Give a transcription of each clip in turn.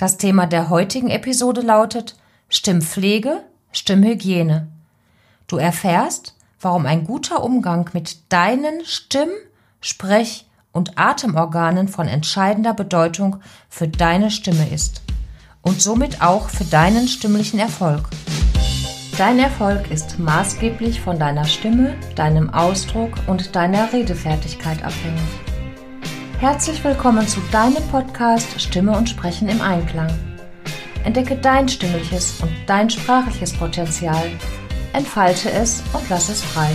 Das Thema der heutigen Episode lautet Stimmpflege, Stimmhygiene. Du erfährst, warum ein guter Umgang mit deinen Stimm-, Sprech- und Atemorganen von entscheidender Bedeutung für deine Stimme ist und somit auch für deinen stimmlichen Erfolg. Dein Erfolg ist maßgeblich von deiner Stimme, deinem Ausdruck und deiner Redefertigkeit abhängig. Herzlich willkommen zu deinem Podcast Stimme und Sprechen im Einklang. Entdecke dein stimmliches und dein sprachliches Potenzial, entfalte es und lass es frei.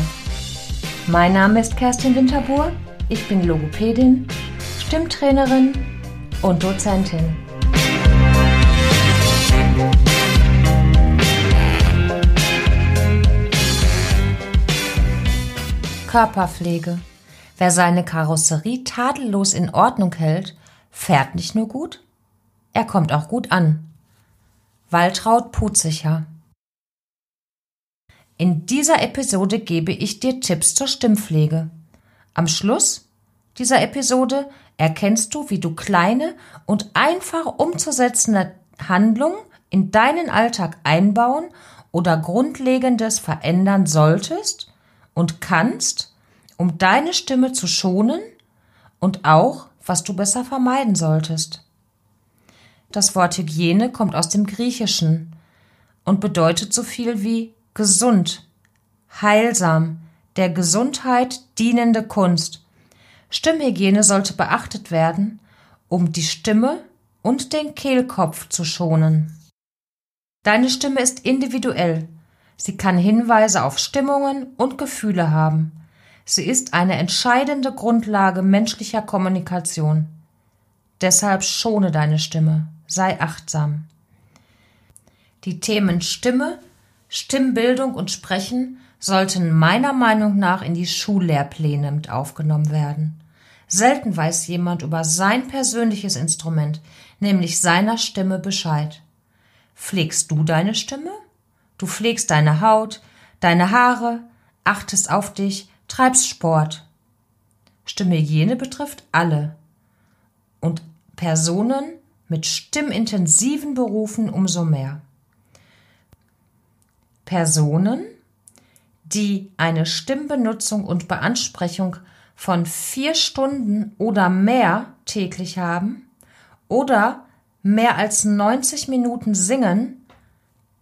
Mein Name ist Kerstin Winterbuhr, ich bin Logopädin, Stimmtrainerin und Dozentin. Körperpflege. Wer seine Karosserie tadellos in Ordnung hält, fährt nicht nur gut, er kommt auch gut an. Waltraud Putzicher In dieser Episode gebe ich dir Tipps zur Stimmpflege. Am Schluss dieser Episode erkennst du, wie du kleine und einfach umzusetzende Handlungen in deinen Alltag einbauen oder Grundlegendes verändern solltest und kannst, um deine Stimme zu schonen und auch, was du besser vermeiden solltest. Das Wort Hygiene kommt aus dem Griechischen und bedeutet so viel wie gesund, heilsam, der Gesundheit dienende Kunst. Stimmhygiene sollte beachtet werden, um die Stimme und den Kehlkopf zu schonen. Deine Stimme ist individuell. Sie kann Hinweise auf Stimmungen und Gefühle haben. Sie ist eine entscheidende Grundlage menschlicher Kommunikation. Deshalb schone deine Stimme, sei achtsam. Die Themen Stimme, Stimmbildung und Sprechen sollten meiner Meinung nach in die Schullehrpläne mit aufgenommen werden. Selten weiß jemand über sein persönliches Instrument, nämlich seiner Stimme Bescheid. Pflegst du deine Stimme? Du pflegst deine Haut, deine Haare, achtest auf dich, treibst Sport. Stimmhygiene betrifft alle. Und Personen mit stimmintensiven Berufen umso mehr. Personen, die eine Stimmbenutzung und Beansprechung von vier Stunden oder mehr täglich haben oder mehr als 90 Minuten singen,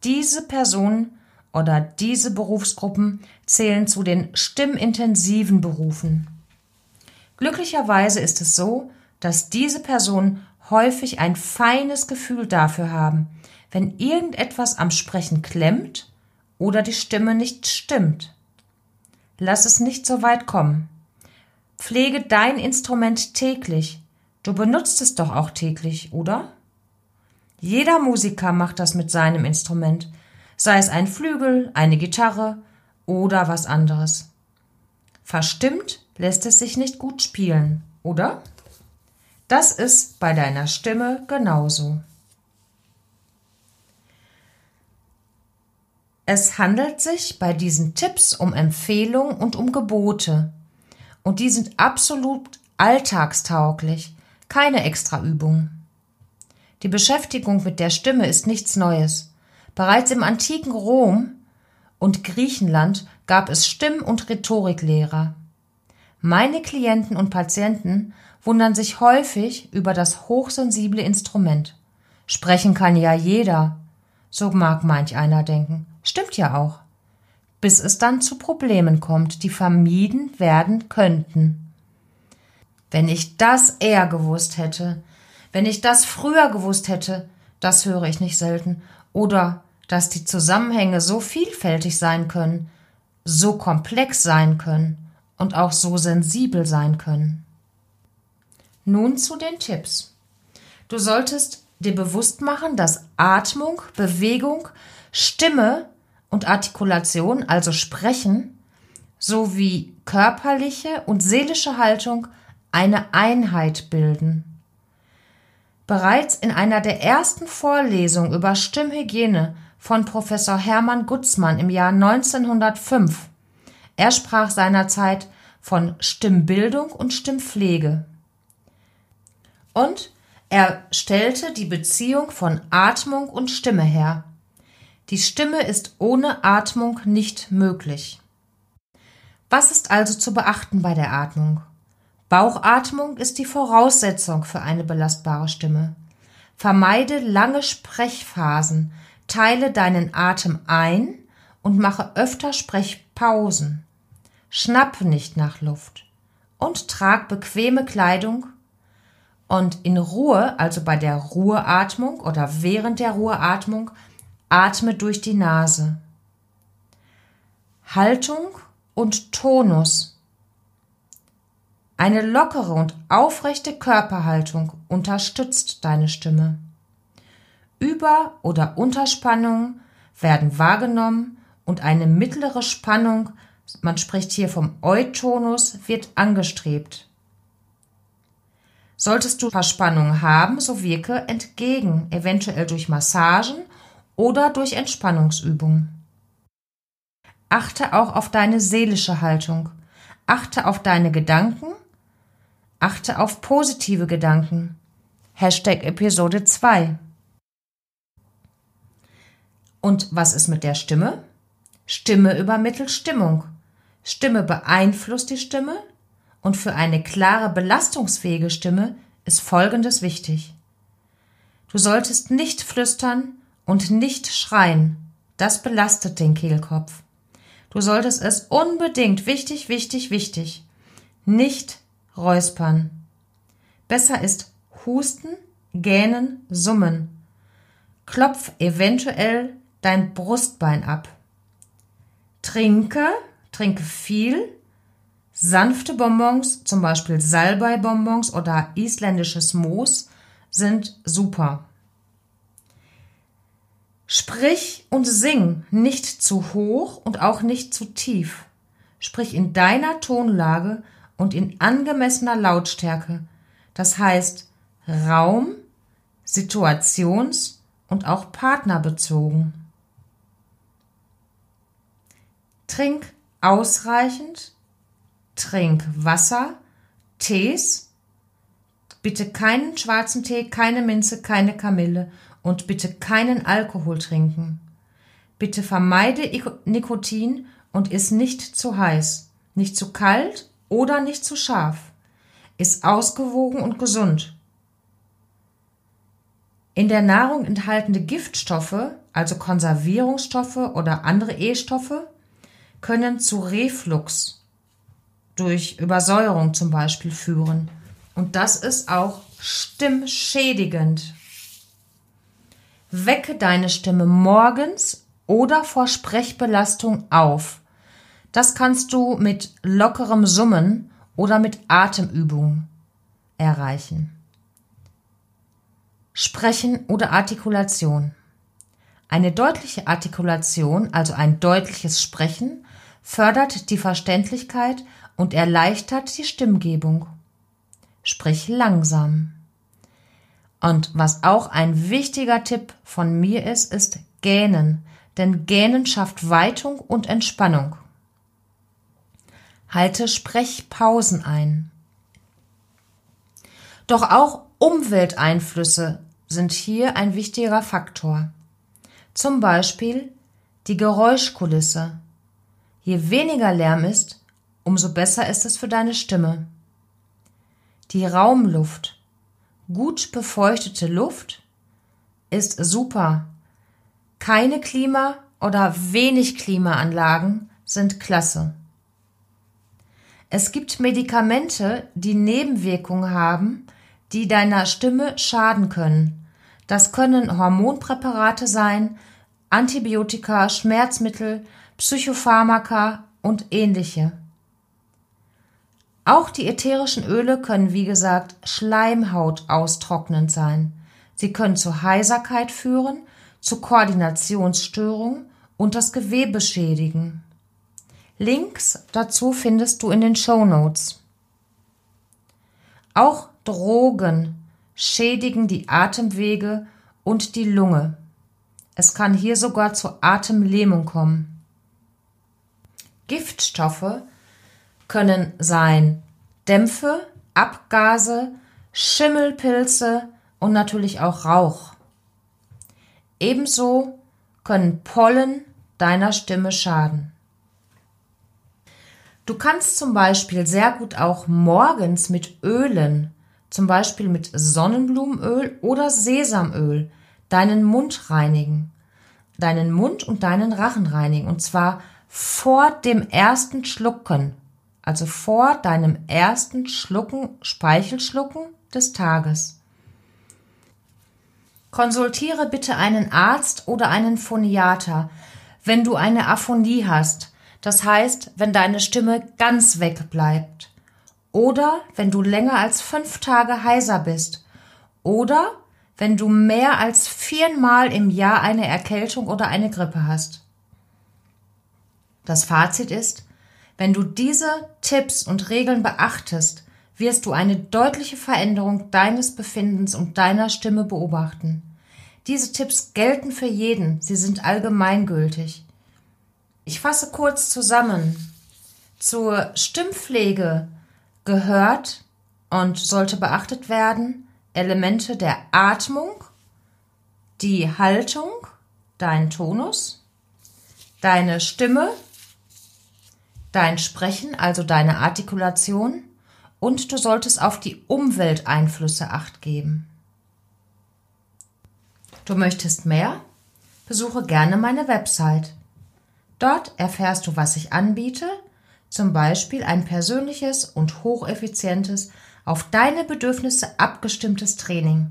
diese Personen oder diese Berufsgruppen zählen zu den stimmintensiven Berufen. Glücklicherweise ist es so, dass diese Personen häufig ein feines Gefühl dafür haben, wenn irgendetwas am Sprechen klemmt oder die Stimme nicht stimmt. Lass es nicht so weit kommen. Pflege dein Instrument täglich. Du benutzt es doch auch täglich, oder? Jeder Musiker macht das mit seinem Instrument, sei es ein Flügel, eine Gitarre oder was anderes. Verstimmt lässt es sich nicht gut spielen, oder? Das ist bei deiner Stimme genauso. Es handelt sich bei diesen Tipps um Empfehlungen und um Gebote. Und die sind absolut alltagstauglich, keine Extraübung. Die Beschäftigung mit der Stimme ist nichts Neues. Bereits im antiken Rom und Griechenland gab es Stimm- und Rhetoriklehrer. Meine Klienten und Patienten wundern sich häufig über das hochsensible Instrument. Sprechen kann ja jeder. So mag manch einer denken. Stimmt ja auch. Bis es dann zu Problemen kommt, die vermieden werden könnten. Wenn ich das eher gewusst hätte, wenn ich das früher gewusst hätte, das höre ich nicht selten, oder dass die Zusammenhänge so vielfältig sein können, so komplex sein können und auch so sensibel sein können. Nun zu den Tipps. Du solltest dir bewusst machen, dass Atmung, Bewegung, Stimme und Artikulation, also Sprechen, sowie körperliche und seelische Haltung eine Einheit bilden. Bereits in einer der ersten Vorlesungen über Stimmhygiene von Professor Hermann Gutzmann im Jahr 1905. Er sprach seinerzeit von Stimmbildung und Stimmpflege. Und Er stellte die Beziehung von Atmung und Stimme her. Die Stimme ist ohne Atmung nicht möglich. Was ist also zu beachten bei der Atmung? Bauchatmung ist die Voraussetzung für eine belastbare Stimme. Vermeide lange Sprechphasen, teile deinen Atem ein und mache öfter Sprechpausen. Schnapp nicht nach Luft und trag bequeme Kleidung und in Ruhe, also bei der Ruheatmung oder während der Ruheatmung, atme durch die Nase. Haltung und Tonus. Eine lockere und aufrechte Körperhaltung unterstützt deine Stimme. Über- oder Unterspannungen werden wahrgenommen und eine mittlere Spannung, man spricht hier vom Eutonus, wird angestrebt. Solltest du Verspannung haben, so wirke entgegen, eventuell durch Massagen oder durch Entspannungsübungen. Achte auch auf deine seelische Haltung. Achte auf deine Gedanken. Achte auf positive Gedanken. Hashtag Episode 2. Und was ist mit der Stimme? Stimme übermittelt Stimmung. Stimme beeinflusst die Stimme, und für eine klare, belastungsfähige Stimme ist Folgendes wichtig. Du solltest nicht flüstern und nicht schreien. Das belastet den Kehlkopf. Du solltest es unbedingt, wichtig, wichtig, wichtig, nicht räuspern. Besser ist husten, gähnen, summen. Klopf eventuell dein Brustbein ab. Trinke, trinke viel, Sanfte Bonbons, zum Beispiel Salbei-Bonbons oder isländisches Moos, sind super. Sprich und sing nicht zu hoch und auch nicht zu tief. Sprich in deiner Tonlage und in angemessener Lautstärke. Das heißt Raum, situations- und auch partnerbezogen. Trink ausreichend trink Wasser, Tees, bitte keinen schwarzen Tee, keine Minze, keine Kamille und bitte keinen Alkohol trinken. Bitte vermeide Nikotin und iss nicht zu heiß, nicht zu kalt oder nicht zu scharf. Iss ausgewogen und gesund. In der Nahrung enthaltene Giftstoffe, also Konservierungsstoffe oder andere E-Stoffe, können zu Reflux, durch Übersäuerung zum Beispiel führen. Und das ist auch stimmschädigend. Wecke deine Stimme morgens oder vor Sprechbelastung auf. Das kannst du mit lockerem Summen oder mit Atemübungen erreichen. Sprechen oder Artikulation. Eine deutliche Artikulation, also ein deutliches Sprechen, fördert die Verständlichkeit und erleichtert die Stimmgebung. Sprich langsam. Und was auch ein wichtiger Tipp von mir ist, ist Gähnen, denn Gähnen schafft Weitung und Entspannung. Halte Sprechpausen ein. Doch auch Umwelteinflüsse sind hier ein wichtiger Faktor. Zum Beispiel die Geräuschkulisse. Je weniger Lärm ist, umso besser ist es für deine Stimme. Die Raumluft, gut befeuchtete Luft, ist super. Keine Klima- oder wenig Klimaanlagen sind klasse. Es gibt Medikamente, die Nebenwirkungen haben, die deiner Stimme schaden können. Das können Hormonpräparate sein, Antibiotika, Schmerzmittel, Psychopharmaka und ähnliche. Auch die ätherischen Öle können, wie gesagt, Schleimhaut austrocknend sein. Sie können zu Heiserkeit führen, zu Koordinationsstörungen und das Gewebe schädigen. Links dazu findest du in den Show Notes. Auch Drogen schädigen die Atemwege und die Lunge. Es kann hier sogar zur Atemlähmung kommen. Giftstoffe können sein Dämpfe, Abgase, Schimmelpilze und natürlich auch Rauch. Ebenso können Pollen deiner Stimme schaden. Du kannst zum Beispiel sehr gut auch morgens mit Ölen, zum Beispiel mit Sonnenblumenöl oder Sesamöl, deinen Mund reinigen. Deinen Mund und deinen Rachen reinigen. Und zwar vor dem ersten Schlucken. Also vor deinem ersten Schlucken, Speichelschlucken des Tages. Konsultiere bitte einen Arzt oder einen Phoniater, wenn du eine Aphonie hast das heißt, wenn deine Stimme ganz weg bleibt. Oder wenn du länger als fünf Tage heiser bist. Oder wenn du mehr als viermal im Jahr eine Erkältung oder eine Grippe hast. Das Fazit ist, wenn du diese Tipps und Regeln beachtest, wirst du eine deutliche Veränderung deines Befindens und deiner Stimme beobachten. Diese Tipps gelten für jeden, sie sind allgemeingültig. Ich fasse kurz zusammen. Zur Stimmpflege gehört und sollte beachtet werden Elemente der Atmung, die Haltung, dein Tonus, deine Stimme, dein Sprechen, also deine Artikulation und du solltest auf die Umwelteinflüsse acht geben. Du möchtest mehr? Besuche gerne meine Website Dort erfährst du, was ich anbiete, zum Beispiel ein persönliches und hocheffizientes, auf deine Bedürfnisse abgestimmtes Training.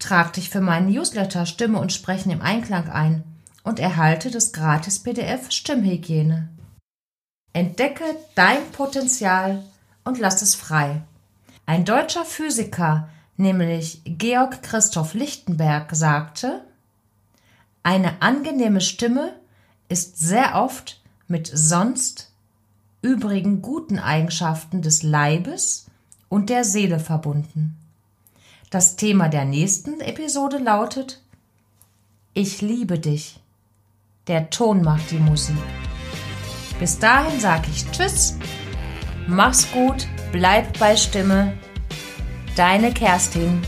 Trag dich für meinen Newsletter Stimme und Sprechen im Einklang ein und erhalte das gratis PDF Stimmhygiene. Entdecke dein Potenzial und lass es frei. Ein deutscher Physiker, nämlich Georg Christoph Lichtenberg, sagte, eine angenehme Stimme ist sehr oft mit sonst übrigen guten Eigenschaften des Leibes und der Seele verbunden. Das Thema der nächsten Episode lautet Ich liebe dich. Der Ton macht die Musik. Bis dahin sage ich Tschüss, mach's gut, bleib bei Stimme. Deine Kerstin.